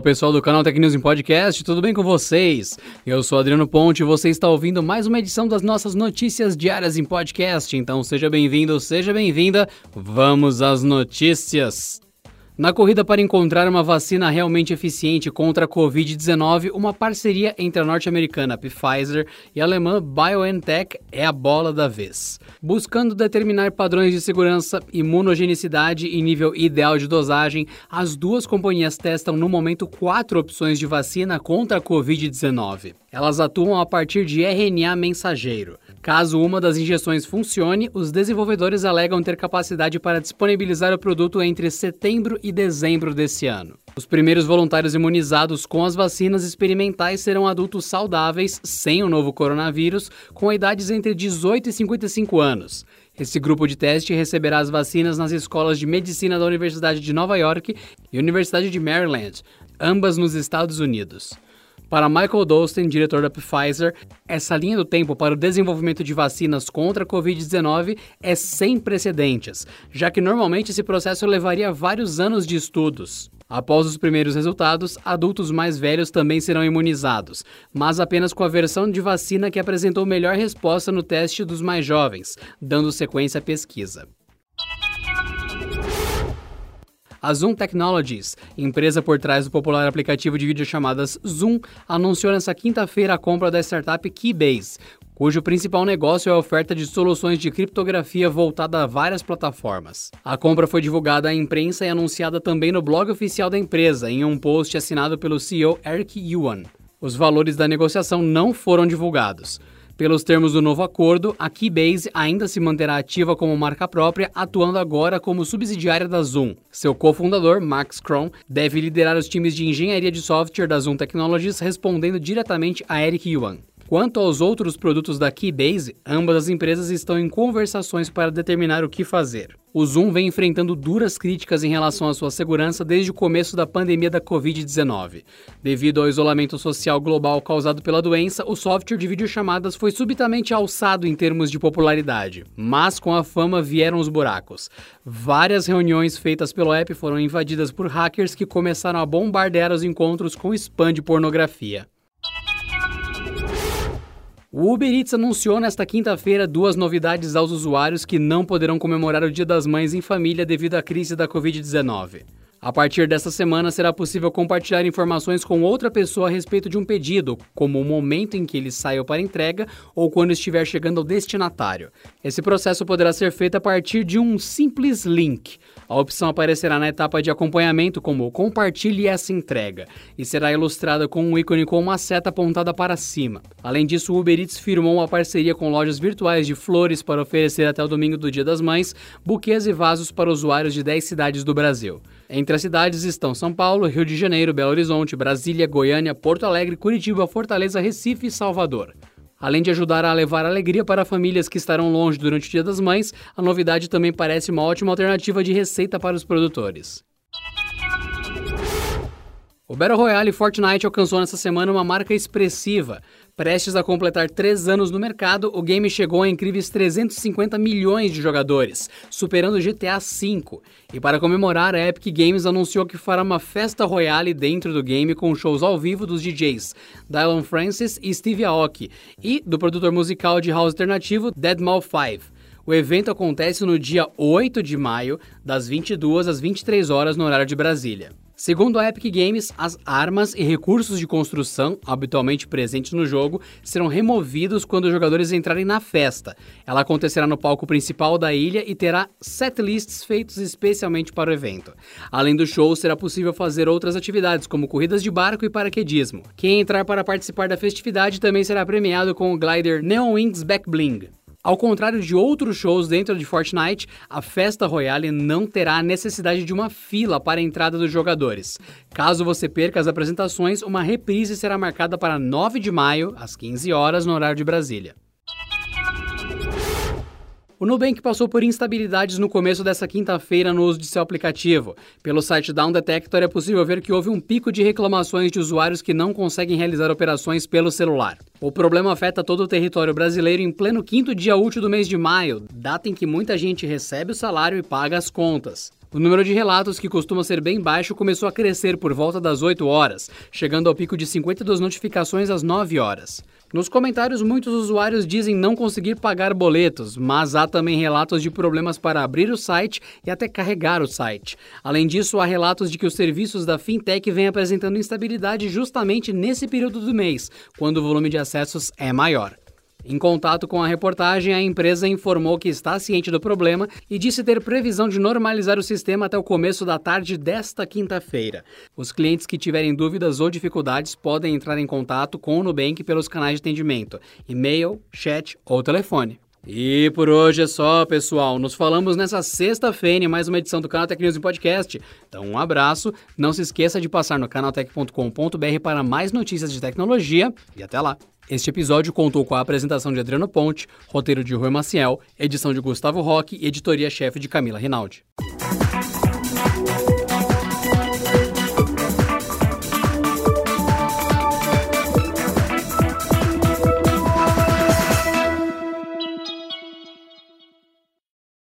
Fala pessoal do canal Tech em Podcast, tudo bem com vocês? Eu sou Adriano Ponte e você está ouvindo mais uma edição das nossas notícias diárias em podcast. Então seja bem-vindo, seja bem-vinda. Vamos às notícias. Na corrida para encontrar uma vacina realmente eficiente contra a Covid-19, uma parceria entre a norte-americana Pfizer e a alemã BioNTech é a bola da vez. Buscando determinar padrões de segurança, imunogenicidade e nível ideal de dosagem, as duas companhias testam no momento quatro opções de vacina contra a Covid-19. Elas atuam a partir de RNA mensageiro. Caso uma das injeções funcione, os desenvolvedores alegam ter capacidade para disponibilizar o produto entre setembro e dezembro desse ano. Os primeiros voluntários imunizados com as vacinas experimentais serão adultos saudáveis, sem o novo coronavírus, com idades entre 18 e 55 anos. Esse grupo de teste receberá as vacinas nas escolas de medicina da Universidade de Nova York e Universidade de Maryland, ambas nos Estados Unidos. Para Michael Dolsten, diretor da Pfizer, essa linha do tempo para o desenvolvimento de vacinas contra a Covid-19 é sem precedentes, já que normalmente esse processo levaria vários anos de estudos. Após os primeiros resultados, adultos mais velhos também serão imunizados, mas apenas com a versão de vacina que apresentou melhor resposta no teste dos mais jovens, dando sequência à pesquisa. A Zoom Technologies, empresa por trás do popular aplicativo de videochamadas Zoom, anunciou nesta quinta-feira a compra da startup Keybase, cujo principal negócio é a oferta de soluções de criptografia voltada a várias plataformas. A compra foi divulgada à imprensa e anunciada também no blog oficial da empresa, em um post assinado pelo CEO Eric Yuan. Os valores da negociação não foram divulgados. Pelos termos do novo acordo, a Keybase ainda se manterá ativa como marca própria, atuando agora como subsidiária da Zoom. Seu cofundador, Max Kron, deve liderar os times de engenharia de software da Zoom Technologies, respondendo diretamente a Eric Yuan. Quanto aos outros produtos da Keybase, ambas as empresas estão em conversações para determinar o que fazer. O Zoom vem enfrentando duras críticas em relação à sua segurança desde o começo da pandemia da Covid-19. Devido ao isolamento social global causado pela doença, o software de videochamadas foi subitamente alçado em termos de popularidade. Mas com a fama vieram os buracos. Várias reuniões feitas pelo app foram invadidas por hackers que começaram a bombardear os encontros com spam de pornografia. O Uber Eats anunciou nesta quinta-feira duas novidades aos usuários que não poderão comemorar o Dia das Mães em família devido à crise da Covid-19. A partir desta semana será possível compartilhar informações com outra pessoa a respeito de um pedido, como o momento em que ele saiu para entrega ou quando estiver chegando ao destinatário. Esse processo poderá ser feito a partir de um simples link. A opção aparecerá na etapa de acompanhamento como compartilhe essa entrega e será ilustrada com um ícone com uma seta apontada para cima. Além disso, o Uber Eats firmou uma parceria com lojas virtuais de flores para oferecer até o domingo do Dia das Mães buquês e vasos para usuários de 10 cidades do Brasil. Entre as cidades estão São Paulo, Rio de Janeiro, Belo Horizonte, Brasília, Goiânia, Porto Alegre, Curitiba, Fortaleza, Recife e Salvador. Além de ajudar a levar alegria para famílias que estarão longe durante o Dia das Mães, a novidade também parece uma ótima alternativa de receita para os produtores. O Battle Royale Fortnite alcançou nessa semana uma marca expressiva. Prestes a completar três anos no mercado, o game chegou a incríveis 350 milhões de jogadores, superando o GTA V. E para comemorar, a Epic Games anunciou que fará uma festa royale dentro do game com shows ao vivo dos DJs Dylan Francis e Steve Aoki e do produtor musical de house alternativo Deadmau5. O evento acontece no dia 8 de maio, das 22 às 23 horas no horário de Brasília. Segundo a Epic Games, as armas e recursos de construção habitualmente presentes no jogo serão removidos quando os jogadores entrarem na festa. Ela acontecerá no palco principal da ilha e terá setlists feitos especialmente para o evento. Além do show, será possível fazer outras atividades, como corridas de barco e paraquedismo. Quem entrar para participar da festividade também será premiado com o glider Neon Wings Back Bling. Ao contrário de outros shows dentro de Fortnite, a Festa Royale não terá necessidade de uma fila para a entrada dos jogadores. Caso você perca as apresentações, uma reprise será marcada para 9 de maio, às 15 horas, no horário de Brasília. O Nubank passou por instabilidades no começo dessa quinta-feira no uso de seu aplicativo. Pelo site Down Detector é possível ver que houve um pico de reclamações de usuários que não conseguem realizar operações pelo celular. O problema afeta todo o território brasileiro em pleno quinto dia útil do mês de maio, data em que muita gente recebe o salário e paga as contas. O número de relatos, que costuma ser bem baixo, começou a crescer por volta das 8 horas, chegando ao pico de 52 notificações às 9 horas. Nos comentários, muitos usuários dizem não conseguir pagar boletos, mas há também relatos de problemas para abrir o site e até carregar o site. Além disso, há relatos de que os serviços da fintech vêm apresentando instabilidade justamente nesse período do mês, quando o volume de acessos é maior. Em contato com a reportagem, a empresa informou que está ciente do problema e disse ter previsão de normalizar o sistema até o começo da tarde desta quinta-feira. Os clientes que tiverem dúvidas ou dificuldades podem entrar em contato com o Nubank pelos canais de atendimento, e-mail, chat ou telefone. E por hoje é só, pessoal. Nos falamos nessa sexta-feira em mais uma edição do Canaltech News em Podcast. Então, um abraço. Não se esqueça de passar no canaltech.com.br para mais notícias de tecnologia e até lá. Este episódio contou com a apresentação de Adriano Ponte, roteiro de Rui Maciel, edição de Gustavo Roque e editoria-chefe de Camila Rinaldi.